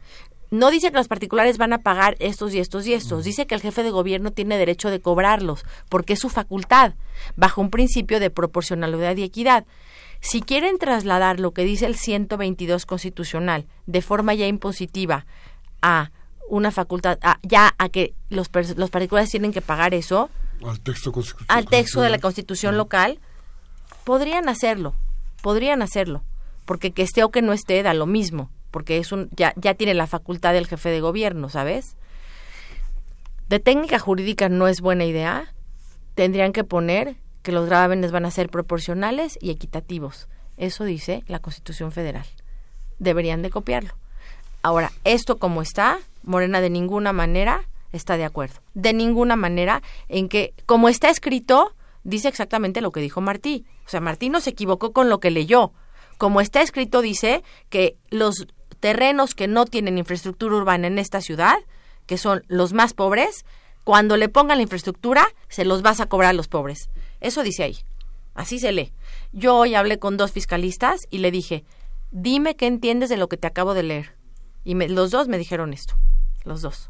no dice que los particulares van a pagar estos y estos y estos. Dice que el jefe de gobierno tiene derecho de cobrarlos, porque es su facultad, bajo un principio de proporcionalidad y equidad. Si quieren trasladar lo que dice el 122 constitucional de forma ya impositiva a una facultad, ya a que los, los particulares tienen que pagar eso, al texto, al texto de la constitución local, podrían hacerlo, podrían hacerlo, porque que esté o que no esté da lo mismo, porque es un, ya, ya tiene la facultad del jefe de gobierno, ¿sabes? De técnica jurídica no es buena idea, tendrían que poner que los gravámenes van a ser proporcionales y equitativos. Eso dice la Constitución Federal. Deberían de copiarlo. Ahora, esto como está, Morena de ninguna manera está de acuerdo. De ninguna manera en que, como está escrito, dice exactamente lo que dijo Martí. O sea, Martí no se equivocó con lo que leyó. Como está escrito, dice que los terrenos que no tienen infraestructura urbana en esta ciudad, que son los más pobres, cuando le pongan la infraestructura, se los vas a cobrar a los pobres. Eso dice ahí. Así se lee. Yo hoy hablé con dos fiscalistas y le dije, dime qué entiendes de lo que te acabo de leer. Y los dos me dijeron esto los dos.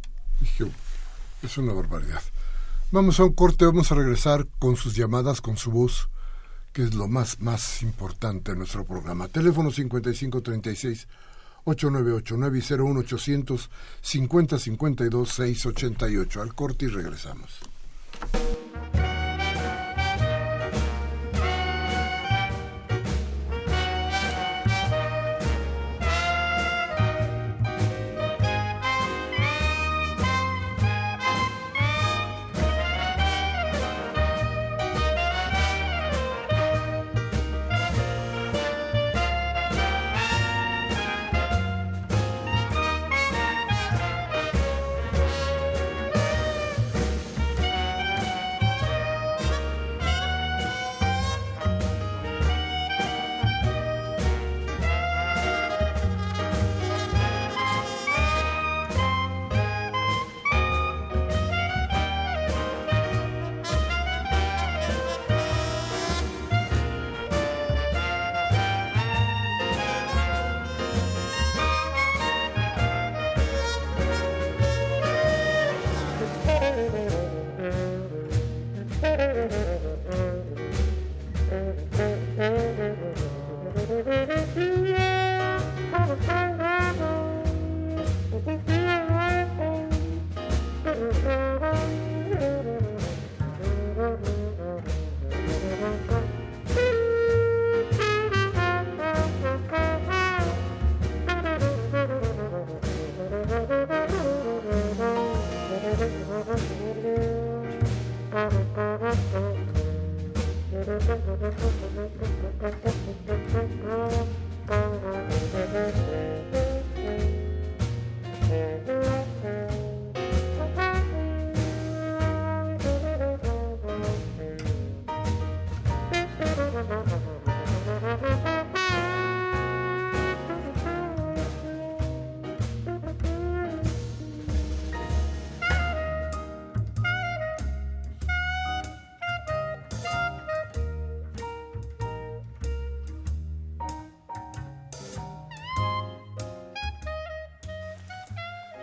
Es una barbaridad. Vamos a un corte, vamos a regresar con sus llamadas, con su voz, que es lo más, más importante en nuestro programa. Teléfono 5536 8989 y 01800 5052 688. Al corte y regresamos.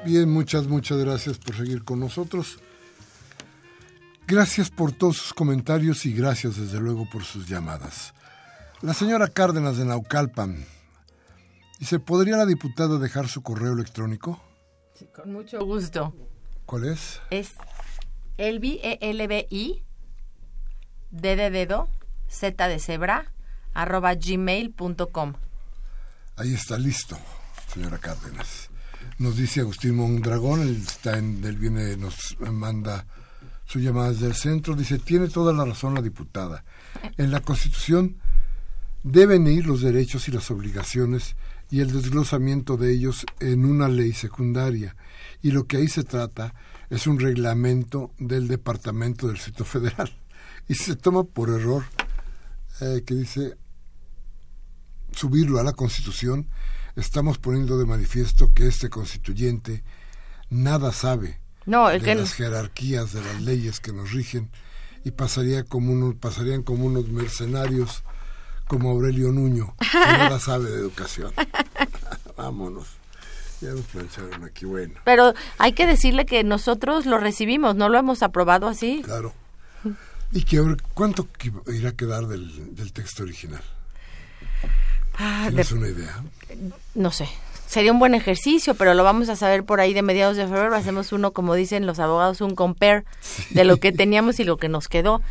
Bien, muchas, muchas gracias por seguir con nosotros. Gracias por todos sus comentarios y gracias desde luego por sus llamadas. La señora Cárdenas de Naucalpan dice, ¿podría la diputada dejar su correo electrónico? Sí, con mucho gusto. ¿Cuál es? Es elvi, e l b i d de dedo, z de cebra, arroba gmail.com. Ahí está listo, señora Cárdenas. Nos dice Agustín Mondragón, él está en, él viene, nos manda su llamada desde el centro, dice, tiene toda la razón la diputada. En la Constitución deben ir los derechos y las obligaciones y el desglosamiento de ellos en una ley secundaria. Y lo que ahí se trata es un reglamento del Departamento del Distrito Federal. Y se toma por error eh, que dice subirlo a la Constitución estamos poniendo de manifiesto que este constituyente nada sabe no, el de que las jerarquías de las leyes que nos rigen y pasaría como unos, pasarían como unos mercenarios como Aurelio Nuño, que nada sabe de educación. Vámonos. Ya nos plancharon aquí, bueno. Pero hay que decirle que nosotros lo recibimos, no lo hemos aprobado así. Claro. ¿Y que, cuánto irá a quedar del, del texto original? Ah, ¿Tienes una idea? No sé. Sería un buen ejercicio, pero lo vamos a saber por ahí de mediados de febrero. Hacemos uno, como dicen los abogados, un compare de lo que teníamos y lo que nos quedó.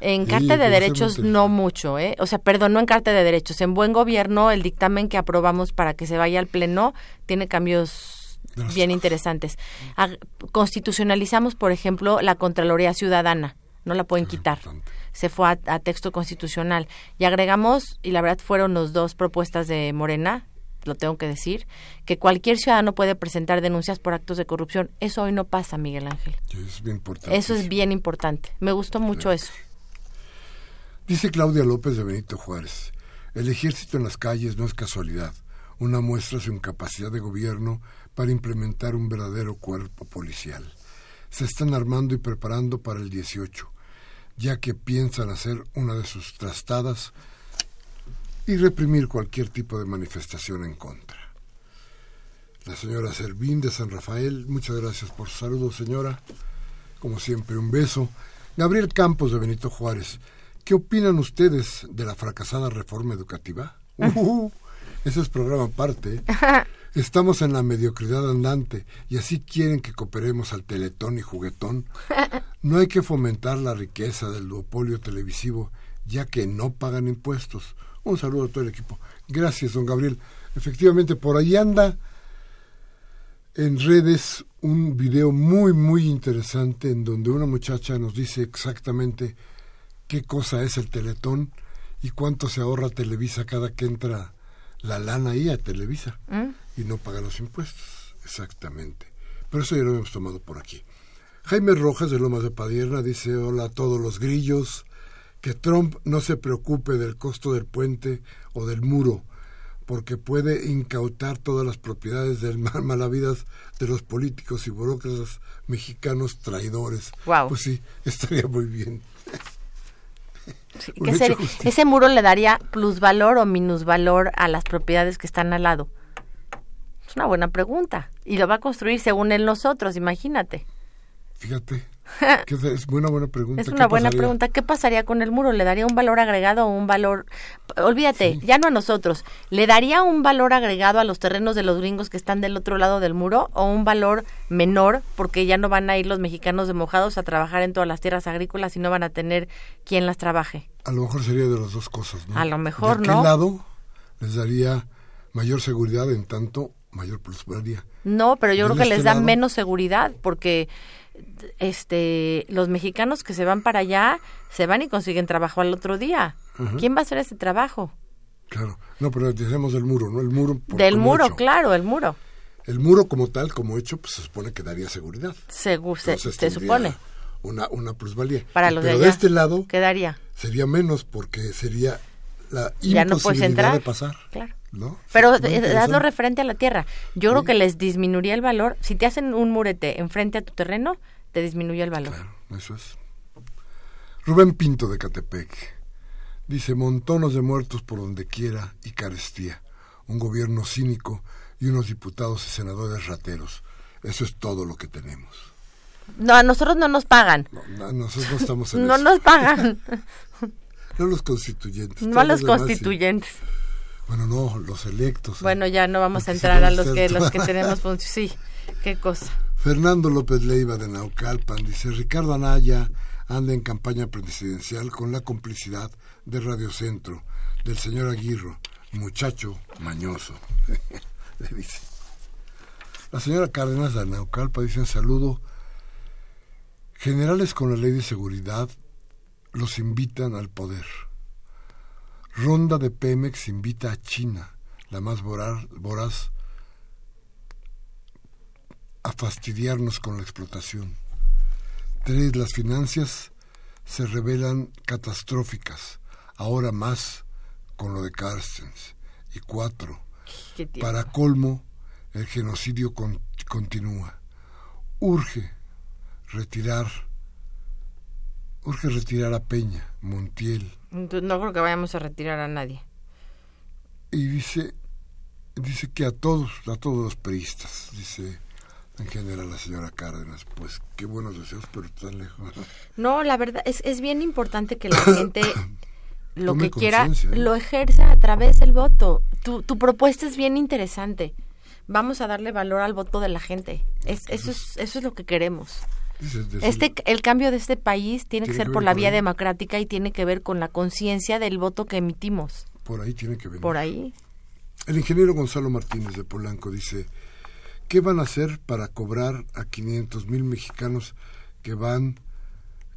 En Sí, Carta de Derechos no mucho, ¿eh? O sea, perdón, no en Carta de Derechos. En Buen Gobierno, el dictamen que aprobamos para que se vaya al Pleno tiene cambios bien interesantes. Constitucionalizamos, por ejemplo, la Contraloría Ciudadana. No la pueden quitar. importante. Se fue a, a texto constitucional. Y agregamos, y la verdad fueron las dos propuestas de Morena, lo tengo que decir, que cualquier ciudadano puede presentar denuncias por actos de corrupción. Eso hoy no pasa, Miguel Ángel. Es bien importante. Eso es bien importante. Me gustó mucho eso. Dice Claudia López de Benito Juárez, el ejército en las calles no es casualidad, una muestra de su incapacidad de gobierno para implementar un verdadero cuerpo policial. Se están armando y preparando para el 18, ya que piensan hacer una de sus trastadas y reprimir cualquier tipo de manifestación en contra. La señora Servín de San Rafael, muchas gracias por su saludo, señora. Como siempre, un beso. Gabriel Campos de Benito Juárez, ¿qué opinan ustedes de la fracasada reforma educativa? Uh, ese es programa aparte. Estamos en la mediocridad andante y así quieren que cooperemos al teletón y juguetón. No hay que fomentar la riqueza del duopolio televisivo, ya que no pagan impuestos. Un saludo a todo el equipo. Gracias, don Gabriel. Efectivamente, por ahí anda en redes un video muy, muy interesante en donde una muchacha nos dice exactamente qué cosa es el teletón y cuánto se ahorra Televisa cada que entra la lana ahí a Televisa ¿Mm? y no paga los impuestos. Exactamente. Pero eso ya lo hemos tomado por aquí. Jaime Rojas de Lomas de Padierna dice, hola a todos los grillos, que Trump no se preocupe del costo del puente o del muro, porque puede incautar todas las propiedades del mal malavidas de los políticos y burócratas mexicanos traidores. Guau. Pues sí, estaría muy bien. Sí, Un ¿qué hecho sería? justicia. ese muro le daría plusvalor o minusvalor a las propiedades que están al lado. Es una buena pregunta. Y lo va a construir según él nosotros, imagínate. Fíjate, es buena, buena pregunta. Es una buena pregunta. ¿Qué pasaría con el muro? ¿Le daría un valor agregado o un valor... Olvídate, ya no a nosotros. ¿Le daría un valor agregado a los terrenos de los gringos que están del otro lado del muro o un valor menor porque ya no van a ir los mexicanos de mojados a trabajar en todas las tierras agrícolas y no van a tener quien las trabaje? A lo mejor sería de las dos cosas, ¿no? A lo mejor, ¿De ¿no? qué lado les daría mayor seguridad en tanto mayor prosperidad? No, pero yo creo que este les da lado? menos seguridad porque este los mexicanos que se van para allá se van y consiguen trabajo al otro día. ¿Quién va a hacer ese trabajo? Claro. No, pero decimos del muro, ¿no? El muro. por- Del muro, hecho. claro, el muro. El muro como tal, como hecho, pues se supone que daría seguridad. Segu- se, Entonces se tendría supone. Una, una plusvalía. Para los de pero de, allá. este lado Quedaría. sería menos porque sería la Ya no puedes imposibilidad entrar. de pasar. Claro. ¿No? Pero eh, hazlo referente a la tierra. Yo creo que les disminuiría el valor. Si te hacen un murete enfrente a tu terreno, te disminuye el valor. Claro, eso es. Rubén Pinto de Catepec. Dice, montones de muertos por donde quiera y carestía. Un gobierno cínico y unos diputados y senadores rateros. Eso es todo lo que tenemos. No, a nosotros no nos pagan. No, no, nosotros no estamos en No eso. nos pagan. No los constituyentes. no a los demás sí. Bueno, no, los electos. ¿eh? Bueno, ya no vamos a entrar a los que los que tenemos función. Sí, qué cosa. Fernando López Leiva de Naucalpan dice, Ricardo Anaya anda en campaña presidencial con la complicidad de Radio Centro, del señor Aguirro, muchacho mañoso. Le dice. La señora Cárdenas de Naucalpan dice, saludo. Generales con la ley de seguridad los invitan al poder. Ronda de Pemex invita a China, la más voraz, a fastidiarnos con la explotación. Tres, las finanzas se revelan catastróficas, ahora más con lo de Carstens. Y cuatro, para colmo, el genocidio con- continúa. Urge retirar, urge retirar a Peña, Montiel, No creo que vayamos a retirar a nadie. y dice, dice que a todos, a todos los periodistas, dice en general la señora Cárdenas, pues qué buenos deseos, pero tan lejos. No, la verdad es, es bien importante que la gente lo Tome que quiera ¿eh? lo ejerza a través del voto. Tu, tu propuesta es bien interesante. Vamos a darle valor al voto de la gente. Es, eso, es, eso es lo que queremos. Este, el cambio de este país tiene que ser que por la vía ahí. democrática y tiene que ver con la conciencia del voto que emitimos. por ahí tiene que venir. Por ahí. El ingeniero Gonzalo Martínez de Polanco dice, ¿qué van a hacer para cobrar a 500 mil mexicanos que van,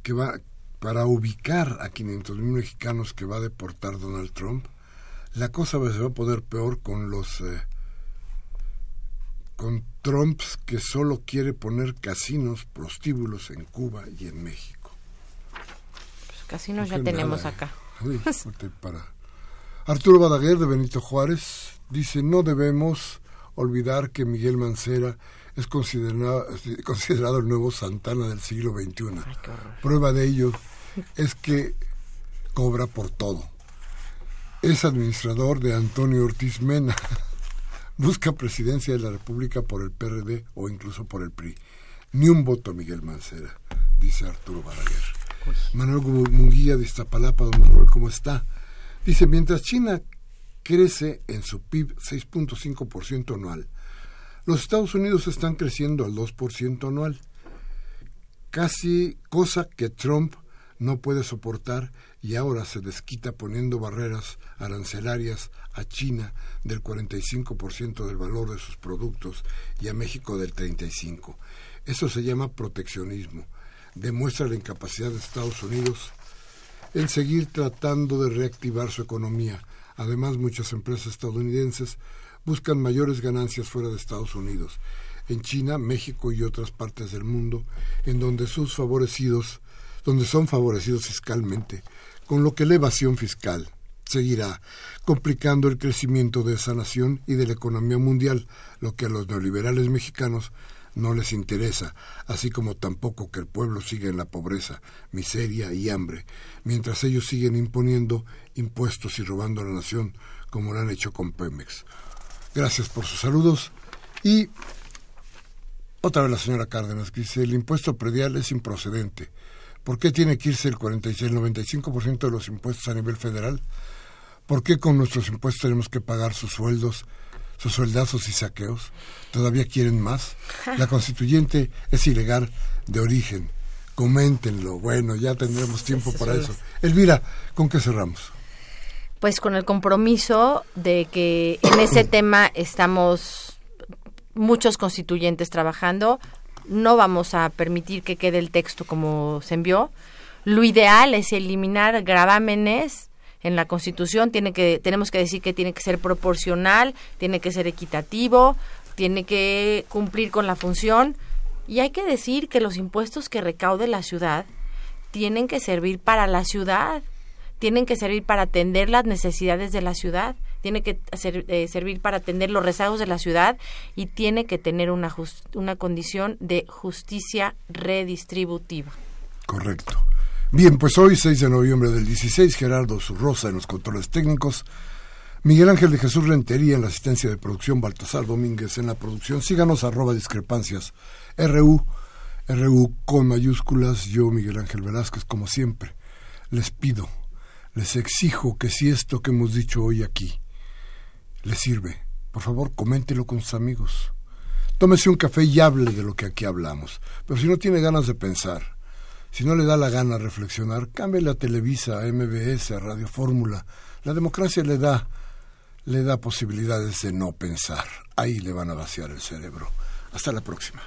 que va, para ubicar a 500 mil mexicanos que va a deportar Donald Trump? La cosa se va a poner peor con los, eh, con Trumps que solo quiere poner casinos, prostíbulos en Cuba y en México. Pues casinos ya Qué tenemos nada, acá. Arturo Badaguer de Benito Juárez dice no debemos olvidar que Miguel Mancera es considerado, considerado el nuevo Santana del siglo XXI. Ay. Prueba de ello es que cobra por todo. Es administrador de Antonio Ortiz Mena. Busca presidencia de la República por el PRD o incluso por el PRI. Ni un voto Miguel Mancera, dice Arturo Balaguer. Manuel Munguía de Iztapalapa, don Manuel, ¿cómo está? Dice, mientras China crece en su PIB 6.5% anual, los Estados Unidos están creciendo al 2% anual casi cosa que Trump no puede soportar y ahora se desquita poniendo barreras arancelarias a China del 45% del valor de sus productos y a México del 35%. Eso se llama proteccionismo. Demuestra la incapacidad de Estados Unidos en seguir tratando de reactivar su economía. Además, muchas empresas estadounidenses buscan mayores ganancias fuera de Estados Unidos, en China, México y otras partes del mundo, en donde sus favorecidos, donde son favorecidos fiscalmente, con lo que la evasión fiscal seguirá complicando el crecimiento de esa nación y de la economía mundial, lo que a los neoliberales mexicanos no les interesa, así como tampoco que el pueblo siga en la pobreza, miseria y hambre, mientras ellos siguen imponiendo impuestos y robando a la nación, como lo han hecho con Pemex. Gracias por sus saludos y Otra vez la señora Cárdenas que dice, el impuesto predial es improcedente. ¿Por qué tiene que irse el 46, el 95% de los impuestos a nivel federal? ¿Por qué con nuestros impuestos tenemos que pagar sus sueldos, sus sueldazos y saqueos? ¿Todavía quieren más? La constituyente es ilegal de origen. Coméntenlo. Bueno, ya tendremos tiempo para eso. Elvira, ¿con qué cerramos? Pues con el compromiso de que en ese tema estamos muchos constituyentes trabajando. No vamos a permitir que quede el texto como se envió. Lo ideal es eliminar gravámenes en la Constitución. Tiene que, tenemos que decir que tiene que ser proporcional, tiene que ser equitativo, tiene que cumplir con la función. Y hay que decir que los impuestos que recaude la ciudad tienen que servir para la ciudad, tienen que servir para atender las necesidades de la ciudad tiene que eh, servir para atender los rezagos de la ciudad y tiene que tener una, una condición de justicia redistributiva. Correcto. Bien, pues hoy, 6 de noviembre del 16, Gerardo Zurrosa en los controles técnicos, Miguel Ángel de Jesús Rentería en la asistencia de producción, Baltasar Domínguez en la producción. Síganos arroba discrepancias. RU, RU con mayúsculas, yo Miguel Ángel Velázquez, como siempre. Les pido, les exijo que si esto que hemos dicho hoy aquí le sirve, por favor coméntelo con sus amigos. Tómese un café y hable de lo que aquí hablamos. Pero si no tiene ganas de pensar, si no le da la gana reflexionar, cámbiale a Televisa, a MBS, a Radio Fórmula. La democracia le da, le da posibilidades de no pensar. Ahí le van a vaciar el cerebro. Hasta la próxima.